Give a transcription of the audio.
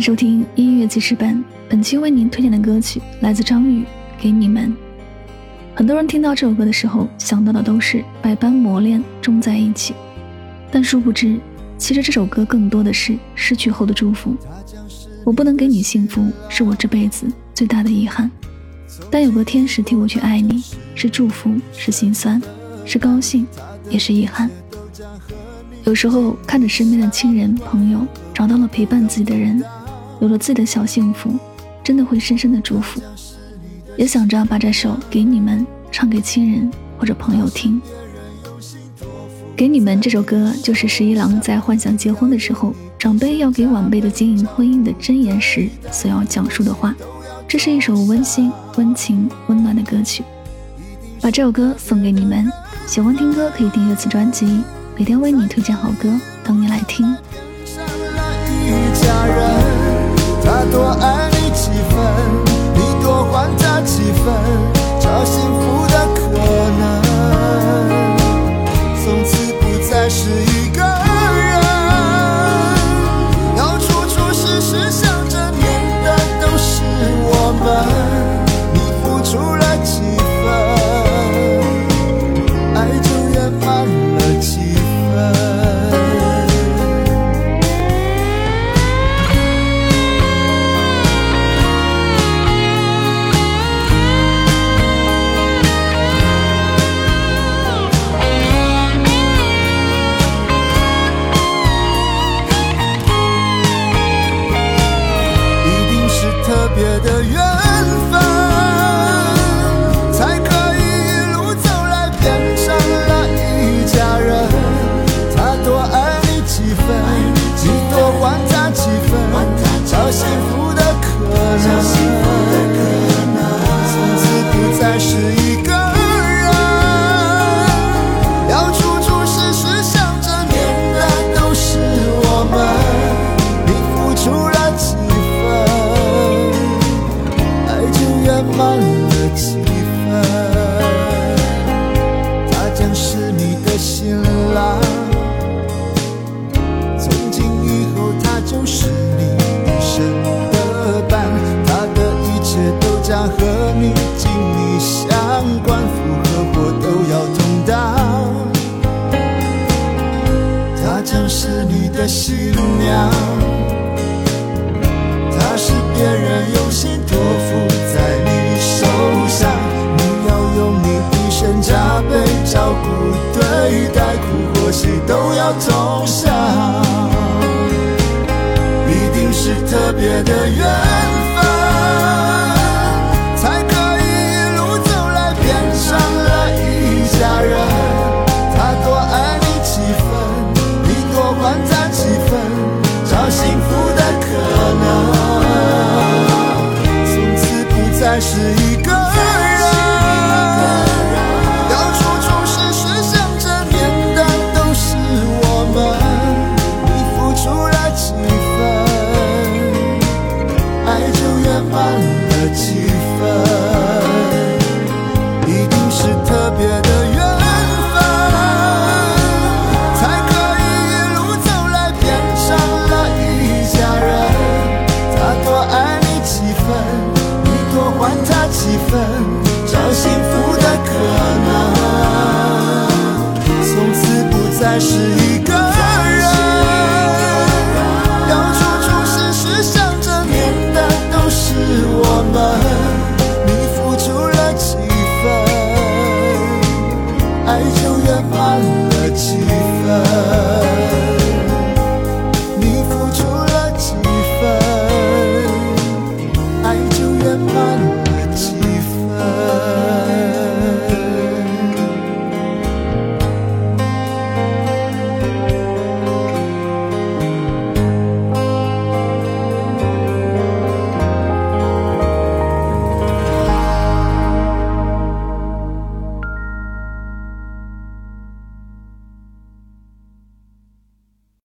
收听音乐记事本。本期为您推荐的歌曲来自张宇，《给你们》。很多人听到这首歌的时候，想到的都是百般磨练终在一起，但殊不知，其实这首歌更多的是失去后的祝福。我不能给你幸福，是我这辈子最大的遗憾。但有个天使替我去爱你，是祝福，是心酸，是高兴，也是遗憾。有时候看着身边的亲人朋友找到了陪伴自己的人，有了自己的小幸福，真的会深深的祝福。也想着把这首给你们唱给亲人或者朋友听。给你们这首歌，就是十一郎在幻想结婚的时候，长辈要给晚辈的经营婚姻的箴言时所要讲述的话。这是一首温馨、温情、温暖的歌曲，把这首歌送给你们。喜欢听歌可以订阅此专辑。每天为你推荐好歌，等你来听。他是一新娘，她是别人用心托付在你手上，你要用你一生加倍。照顾对待，苦或喜都要同享，一定是特别的缘幸福的可能，从此不再是一个人。到处总是顺向着面的，都是我们。你付出了几分，爱就圆满了几分。找幸福的可能。从此不再是一个人，要处处时时想着念的都是我们。你付出了几分，爱就圆满了几分。